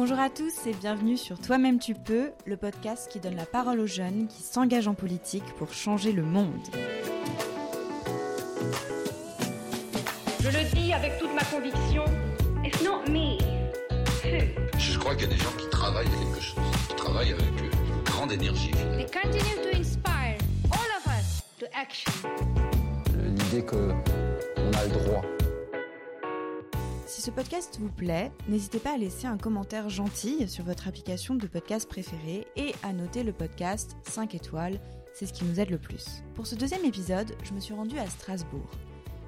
Bonjour à tous et bienvenue sur Toi-même tu peux, le podcast qui donne la parole aux jeunes qui s'engagent en politique pour changer le monde. Je le dis avec toute ma conviction, it's not me. Je crois qu'il y a des gens qui travaillent à quelque chose, qui travaillent avec une grande énergie. They continue to inspire all of us to action. L'idée que on a le droit. Si ce podcast vous plaît, n'hésitez pas à laisser un commentaire gentil sur votre application de podcast préférée et à noter le podcast 5 étoiles, c'est ce qui nous aide le plus. Pour ce deuxième épisode, je me suis rendue à Strasbourg,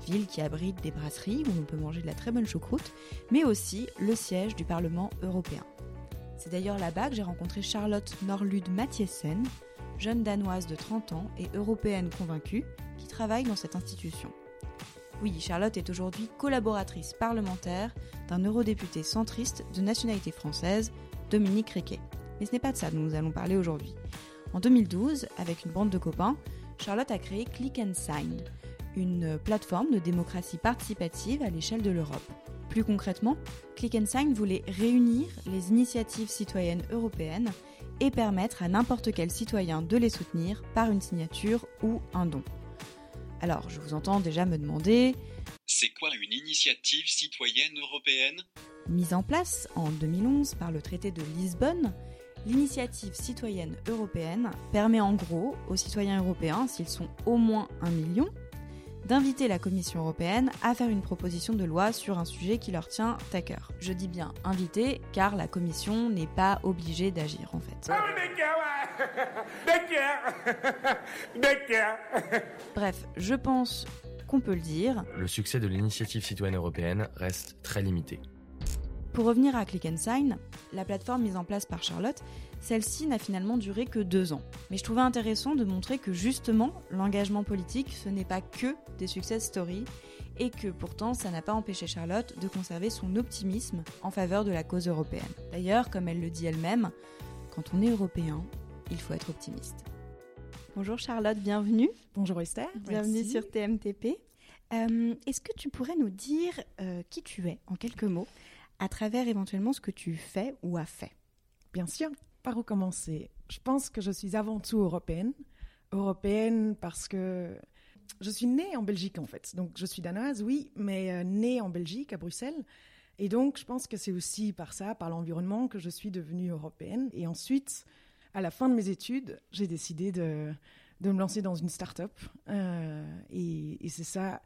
ville qui abrite des brasseries où on peut manger de la très bonne choucroute, mais aussi le siège du Parlement européen. C'est d'ailleurs là-bas que j'ai rencontré Charlotte Norlud Mathiesen, jeune danoise de 30 ans et européenne convaincue, qui travaille dans cette institution. Oui, Charlotte est aujourd'hui collaboratrice parlementaire d'un eurodéputé centriste de nationalité française, Dominique Riquet. Mais ce n'est pas de ça dont nous allons parler aujourd'hui. En 2012, avec une bande de copains, Charlotte a créé Click and Sign, une plateforme de démocratie participative à l'échelle de l'Europe. Plus concrètement, Click and Sign voulait réunir les initiatives citoyennes européennes et permettre à n'importe quel citoyen de les soutenir par une signature ou un don. Alors, je vous entends déjà me demander C'est quoi une initiative citoyenne européenne? Mise en place en 2011 par le traité de Lisbonne, l'initiative citoyenne européenne permet en gros aux citoyens européens, s'ils sont au moins un million, d'inviter la Commission européenne à faire une proposition de loi sur un sujet qui leur tient à cœur. Je dis bien inviter car la Commission n'est pas obligée d'agir en fait. Bref, je pense qu'on peut le dire. Le succès de l'initiative citoyenne européenne reste très limité. Pour revenir à Click and Sign, la plateforme mise en place par Charlotte, celle-ci n'a finalement duré que deux ans. Mais je trouvais intéressant de montrer que justement, l'engagement politique, ce n'est pas que des success stories, et que pourtant, ça n'a pas empêché Charlotte de conserver son optimisme en faveur de la cause européenne. D'ailleurs, comme elle le dit elle-même, quand on est européen, il faut être optimiste. Bonjour Charlotte, bienvenue. Bonjour Esther. Bienvenue merci. sur TMTP. Euh, Est-ce que tu pourrais nous dire euh, qui tu es en quelques mots? À travers éventuellement ce que tu fais ou as fait Bien sûr, par où commencer? Je pense que je suis avant tout européenne. Européenne parce que je suis née en Belgique en fait. Donc je suis danoise, oui, mais euh, née en Belgique, à Bruxelles. Et donc je pense que c'est aussi par ça, par l'environnement, que je suis devenue européenne. Et ensuite, à la fin de mes études, j'ai décidé de, de me lancer dans une start-up. Euh, et, c'est ça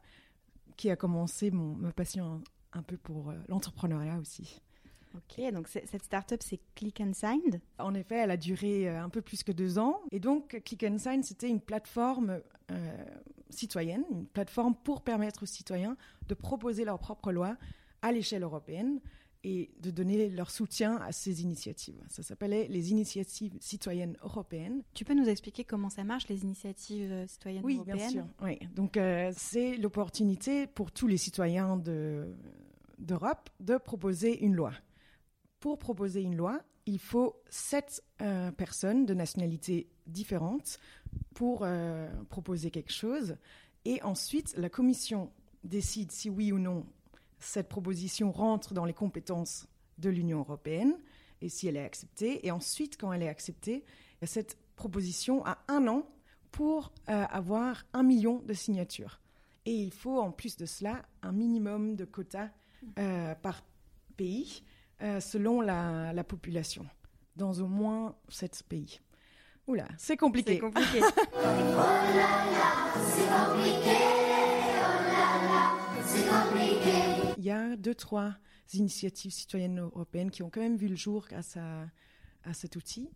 qui a commencé mon, ma passion un, peu pour euh, l'entrepreneuriat aussi. Ok, donc c'est- cette start-up c'est Click and Signed? En effet, elle a duré euh, un peu plus que deux ans. Et donc, Click and Sign, c'était une plateforme euh, citoyenne, une plateforme pour permettre aux citoyens de proposer leurs propres lois à l'échelle européenne et de donner leur soutien à ces initiatives. Ça s'appelait les initiatives citoyennes européennes. Tu peux nous expliquer comment ça marche les initiatives citoyennes Oui, européennes? bien sûr. Oui. Donc, euh, c'est l'opportunité pour tous les citoyens de- d'Europe de proposer une loi. Pour proposer une loi, il faut sept euh, personnes de nationalités différentes pour euh, proposer quelque chose. Et ensuite, la Commission décide si oui ou non cette proposition rentre dans les compétences de l'Union européenne et si elle est acceptée. Et ensuite, quand elle est acceptée, cette proposition a un an pour euh, avoir un million de signatures. Et il faut en plus de cela un minimum de quotas par pays euh, selon la, la population, dans au moins sept pays. Oula, c'est compliqué. C'est compliqué. Il y a deux, trois initiatives citoyennes européennes qui ont quand même vu le jour grâce à, à cet outil,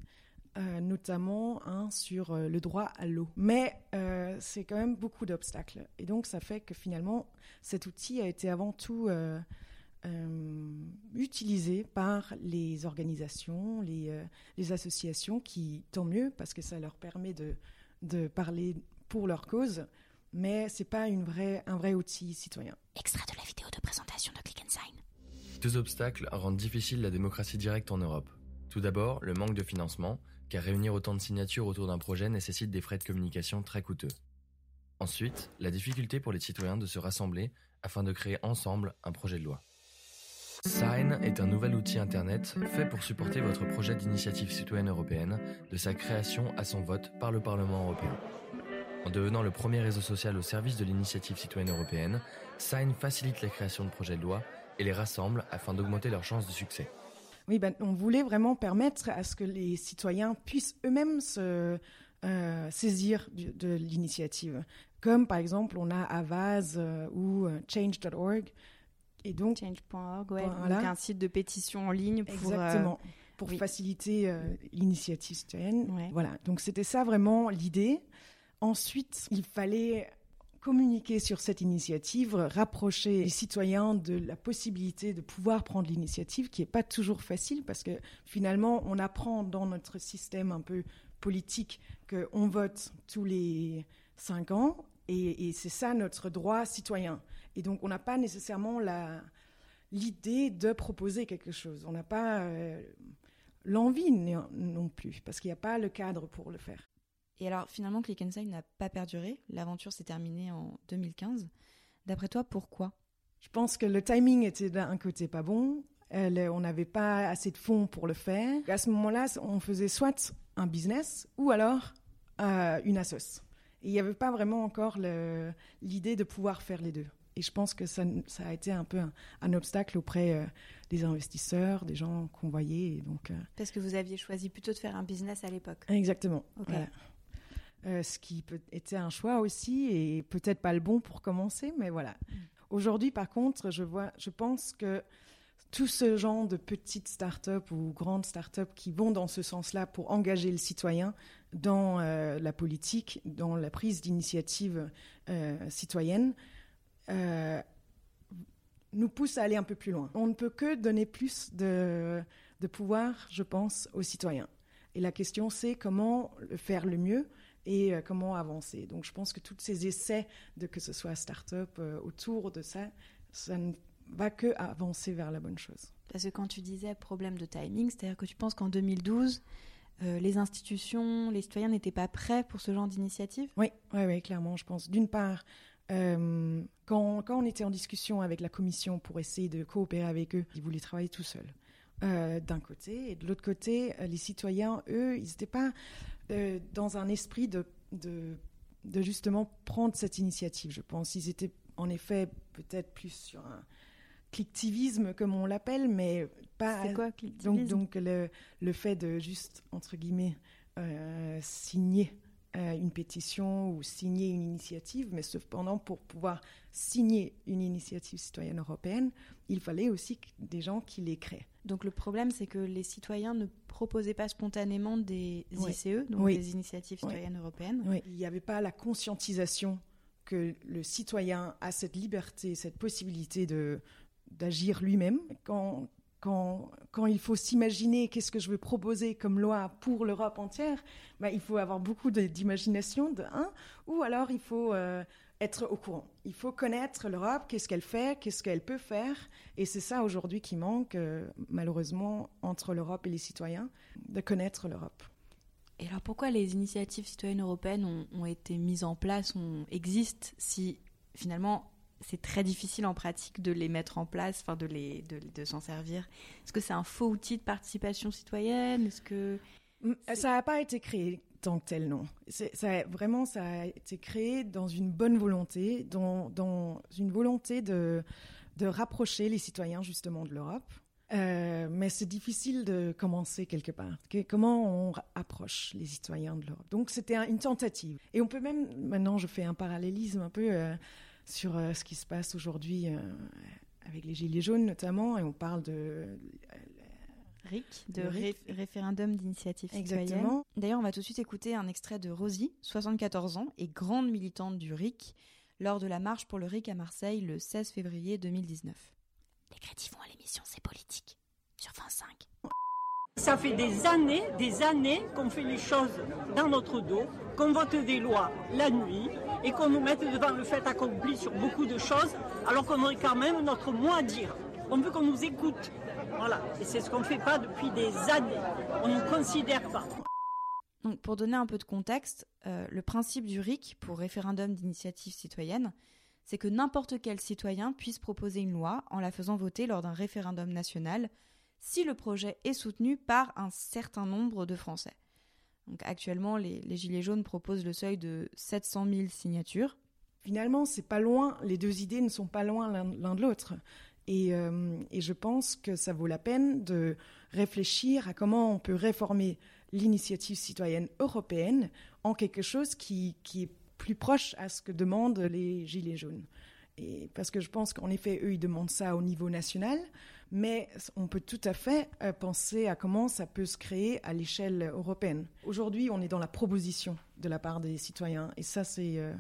euh, notamment un sur euh, le droit à l'eau. Mais euh, c'est quand même beaucoup d'obstacles. Et donc ça fait que finalement, cet outil a été avant tout euh, euh, utilisé par les organisations, les, euh, les associations qui, tant mieux, parce que ça leur permet de, de parler pour leur cause, mais c'est pas une vraie, un vrai outil citoyen. Extrait de la vidéo de présentation de Click and Sign. Deux obstacles rendent difficile la démocratie directe en Europe. Tout d'abord, le manque de financement, car réunir autant de signatures autour d'un projet nécessite des frais de communication très coûteux. Ensuite, la difficulté pour les citoyens de se rassembler afin de créer ensemble un projet de loi. Sign est un nouvel outil internet fait pour supporter votre projet d'initiative citoyenne européenne de sa création à son vote par le Parlement européen. En devenant le premier réseau social au service de l'initiative citoyenne européenne, Sign facilite la création de projets de loi et les rassemble afin d'augmenter leurs chances de succès. Oui, ben, on voulait vraiment permettre à ce que les citoyens puissent eux-mêmes se euh, saisir de l'initiative. Comme par exemple, on a Avaz euh, ou euh, Change.org. Et donc, Change.org, ouais, Voilà. donc un site de pétition en ligne pour. Exactement. Pour oui. faciliter l'initiative citoyenne. Ouais. Voilà. Donc c'était ça vraiment l'idée. Ensuite, il fallait communiquer sur cette initiative, rapprocher les citoyens de la possibilité de pouvoir prendre l'initiative, qui n'est pas toujours facile parce que finalement, on apprend dans notre système un peu politique qu'on vote tous les cinq ans et, c'est ça notre droit citoyen. Et donc, on n'a pas nécessairement l'idée de proposer quelque chose. On n'a pas euh, l'envie non plus, parce qu'il n'y a pas le cadre pour le faire. Et alors, finalement, Click and Sign n'a pas perduré. L'aventure s'est terminée en 2015. D'après toi, pourquoi? Je pense que le timing était d'un côté pas bon. on n'avait pas assez de fonds pour le faire. À ce moment-là, on faisait soit un business ou alors euh, une assoce. Et il n'y avait pas vraiment encore l'idée de pouvoir faire les deux. Et je pense que ça, ça a été un peu un, un obstacle auprès euh, des investisseurs, des gens qu'on voyait. Et donc, euh, Parce que vous aviez choisi plutôt de faire un business à l'époque. Exactement. Voilà. Euh, ce qui peut, était un choix aussi et peut-être pas le bon pour commencer, mais voilà. Aujourd'hui, par contre, je vois, je pense que tout ce genre de petites startups ou grandes startups qui vont dans ce sens-là pour engager le citoyen dans euh, la politique, dans la prise d'initiative euh, citoyenne, euh, nous poussent à aller un peu plus loin. On ne peut que donner plus de, de pouvoir, je pense, aux citoyens. Et la question, c'est comment le faire le mieux et euh, comment avancer. Donc, je pense que tous ces essais, de que ce soit start-up euh, autour de ça, ça ne va que avancer vers la bonne chose. Parce que quand tu disais problème de timing, c'est-à-dire que tu penses qu'en 2012, euh, les institutions, les citoyens n'étaient pas prêts pour ce genre d'initiative? Oui, oui, oui, clairement, je pense. D'une part, euh, quand, quand on était en discussion avec la commission pour essayer de coopérer avec eux, ils voulaient travailler tout seuls. Euh, d'un côté, et de l'autre côté, euh, les citoyens, eux, ils n'étaient pas euh, dans un esprit de, de, de justement prendre cette initiative, je pense. Ils étaient en effet peut-être plus sur un clicktivisme, comme on l'appelle, mais pas. C'est quoi, donc, clicktivisme donc le, le fait de juste, entre guillemets, signer euh, une pétition ou signer une initiative, mais cependant, pour pouvoir signer une initiative citoyenne européenne, il fallait aussi des gens qui les créent. Donc le problème, c'est que les citoyens ne proposaient pas spontanément des Oui. ICE, donc Oui. des initiatives Oui. citoyennes européennes. Il n'y avait pas la conscientisation que le citoyen a cette liberté, cette possibilité de d'agir lui-même. Quand, quand, il faut s'imaginer qu'est-ce que je veux proposer comme loi pour l'Europe entière, ben, il faut avoir beaucoup d'imagination, ou alors il faut euh, être au courant. Il faut connaître l'Europe, qu'est-ce qu'elle fait, qu'est-ce qu'elle peut faire, et c'est ça aujourd'hui qui manque, euh, malheureusement, entre l'Europe et les citoyens, de connaître l'Europe. Et alors pourquoi les initiatives citoyennes européennes ont, ont été mises en place, ont, existent, si finalement c'est très difficile en pratique de les mettre en place, enfin de, les, de, de s'en servir Est-ce que c'est un faux outil de participation citoyenne? Est-ce que... Ça n'a pas été créé tant que tel, non. Ça, vraiment, ça a été créé dans une bonne volonté, dans, dans une volonté de, de rapprocher les citoyens justement de l'Europe. Euh, mais c'est difficile de commencer quelque part. Que- comment on approche les citoyens de l'Europe? Donc c'était un- une tentative. Et on peut même, maintenant je fais un parallélisme un peu euh, sur euh, ce qui se passe aujourd'hui euh, avec les Gilets jaunes notamment, et on parle de euh, RIC, de Le RIC. ré- référendum d'initiative citoyenne. Exactement. D'ailleurs, on va tout de suite écouter un extrait de Rosie, 74 ans et grande militante du RIC, lors de la marche pour le RIC à Marseille le 16 février 2019. Les crédits vont à l'émission C'est politique, sur 25. Ça fait des années, des années qu'on fait les choses dans notre dos, qu'on vote des lois la nuit et qu'on nous mette devant le fait accompli sur beaucoup de choses, alors qu'on aurait quand même notre mot à dire. On veut qu'on nous écoute. Voilà. Et c'est ce qu'on ne fait pas depuis des années. On ne nous considère pas. Donc, pour donner un peu de contexte, euh, le principe du RIC, pour référendum d'initiative citoyenne, c'est que n'importe quel citoyen puisse proposer une loi en la faisant voter lors d'un référendum national si le projet est soutenu par un certain nombre de Français. Donc actuellement, les, Gilets jaunes proposent le seuil de 700 000 signatures. Finalement, c'est pas loin, les deux idées ne sont pas loin l'un de l'autre. Et, euh, et, je pense que ça vaut la peine de réfléchir à comment on peut réformer l'initiative citoyenne européenne en quelque chose qui, est plus proche à ce que demandent les Gilets jaunes. Et parce que je pense qu'en effet, eux, ils demandent ça au niveau national, mais on peut tout à fait euh, penser à comment ça peut se créer à l'échelle européenne. Aujourd'hui, on est dans la proposition de la part des citoyens, et ça, c'est, euh,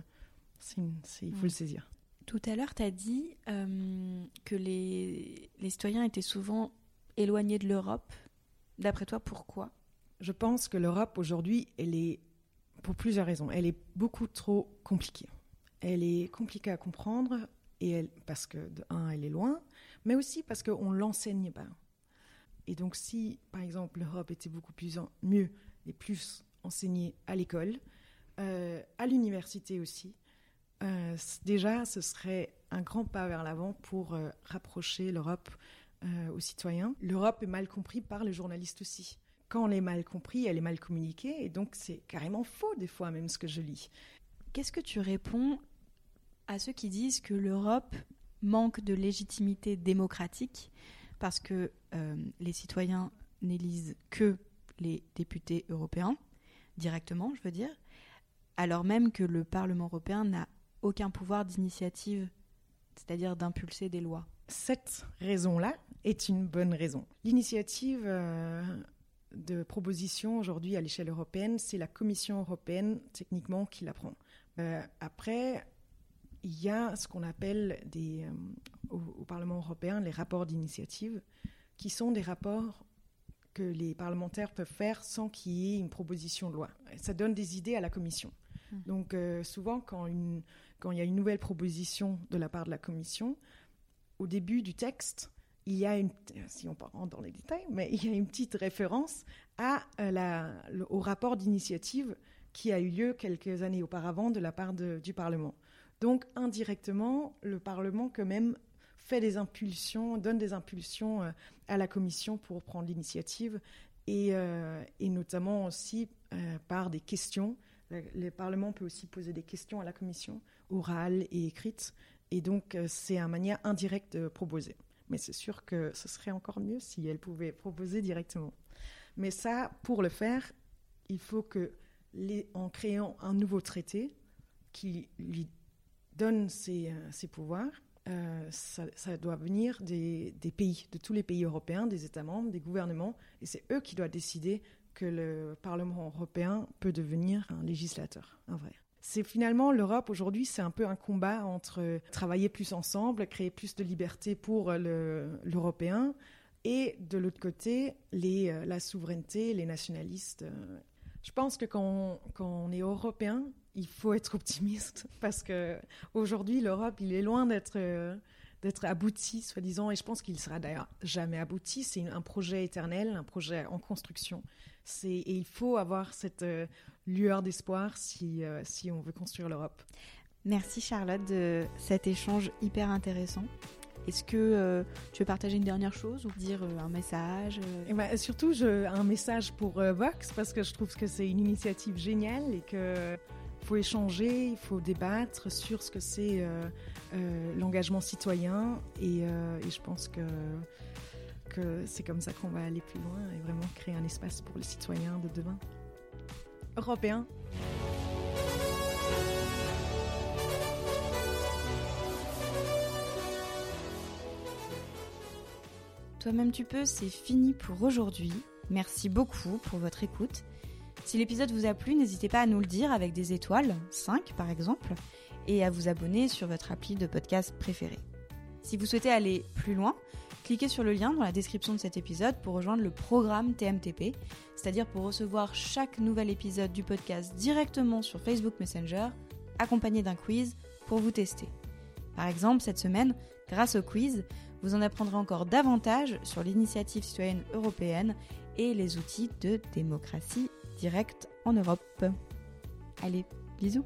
il faut le saisir. Tout à l'heure, tu as dit euh, que les, les citoyens étaient souvent éloignés de l'Europe. D'après toi, pourquoi? Je pense que l'Europe, aujourd'hui, elle est, pour plusieurs raisons, elle est beaucoup trop compliquée. Elle est compliquée à comprendre, et parce que, de un, elle est loin, mais aussi parce qu'on ne l'enseigne pas. Et donc, si, par exemple, l'Europe était beaucoup plus mieux et plus enseignée à l'école, euh, à l'université aussi, euh, déjà, ce serait un grand pas vers l'avant pour euh, rapprocher l'Europe aux citoyens. L'Europe est mal comprise par les journalistes aussi. Quand elle est mal comprise, elle est mal communiquée, et donc c'est carrément faux des fois même ce que je lis. Qu'est-ce que tu réponds à ceux qui disent que l'Europe manque de légitimité démocratique parce que euh, les citoyens n'élisent que les députés européens, directement, je veux dire, alors même que le Parlement européen n'a aucun pouvoir d'initiative, c'est-à-dire d'impulser des lois. Cette raison-là est une bonne raison. L'initiative euh, de proposition aujourd'hui à l'échelle européenne, c'est la Commission européenne techniquement qui la prend. Euh, après, il y a ce qu'on appelle des, euh, au, Parlement européen les rapports d'initiative, qui sont des rapports que les parlementaires peuvent faire sans qu'il y ait une proposition de loi. Ça donne des idées à la Commission. Mmh. Donc euh, souvent, quand, une, quand il y a une nouvelle proposition de la part de la Commission, au début du texte, il y a une, si on rentre dans les détails, mais il y a une petite référence à euh, la, au rapport d'initiative qui a eu lieu quelques années auparavant de la part de, du Parlement. Donc indirectement, le Parlement quand même fait des impulsions, donne des impulsions euh, à la Commission pour prendre l'initiative et, euh, notamment aussi euh, par des questions. Le, Parlement peut aussi poser des questions à la Commission, orales et écrites, et donc c'est une manière indirecte de proposer. Mais c'est sûr que ce serait encore mieux si elle pouvait proposer directement. Mais ça, pour le faire, il faut que, en créant un nouveau traité qui lui donne ses, euh, pouvoirs, euh, ça, doit venir des, pays, de tous les pays européens, des États membres, des gouvernements, et c'est eux qui doivent décider que le Parlement européen peut devenir un législateur, un vrai. C'est finalement l'Europe aujourd'hui, c'est un peu un combat entre travailler plus ensemble, créer plus de liberté pour l'Européen, et de l'autre côté, les, euh, la souveraineté, les nationalistes. Je pense que quand on est européen, il faut être optimiste parce que aujourd'hui l'Europe il est loin d'être euh, d'être abouti soi-disant. Et je pense qu'il sera d'ailleurs jamais abouti. C'est un projet éternel un projet en construction. Et il faut avoir cette euh, lueur d'espoir si euh, si on veut construire l'Europe. Merci Charlotte de cet échange hyper intéressant est-ce que tu veux partager une dernière chose ou dire un message et eh ben, Surtout un message pour Vox parce que je trouve que c'est une initiative géniale et que faut échanger, il faut débattre sur ce que c'est euh, euh, l'engagement citoyen euh, et, je pense que, que c'est comme ça qu'on va aller plus loin et vraiment créer un espace pour les citoyens de demain. Européens. Toi-même tu peux, c'est fini pour aujourd'hui. Merci beaucoup pour votre écoute. Si l'épisode vous a plu, n'hésitez pas à nous le dire avec des étoiles, 5 par exemple, et à vous abonner sur votre appli de podcast préféré. Si vous souhaitez aller plus loin, cliquez sur le lien dans la description de cet épisode pour rejoindre le programme TMTP, c'est-à-dire pour recevoir chaque nouvel épisode du podcast directement sur Facebook Messenger, accompagné d'un quiz pour vous tester. Par exemple, cette semaine, grâce au quiz, vous en apprendrez encore davantage sur l'initiative citoyenne européenne et les outils de démocratie direct en Europe. Allez, bisous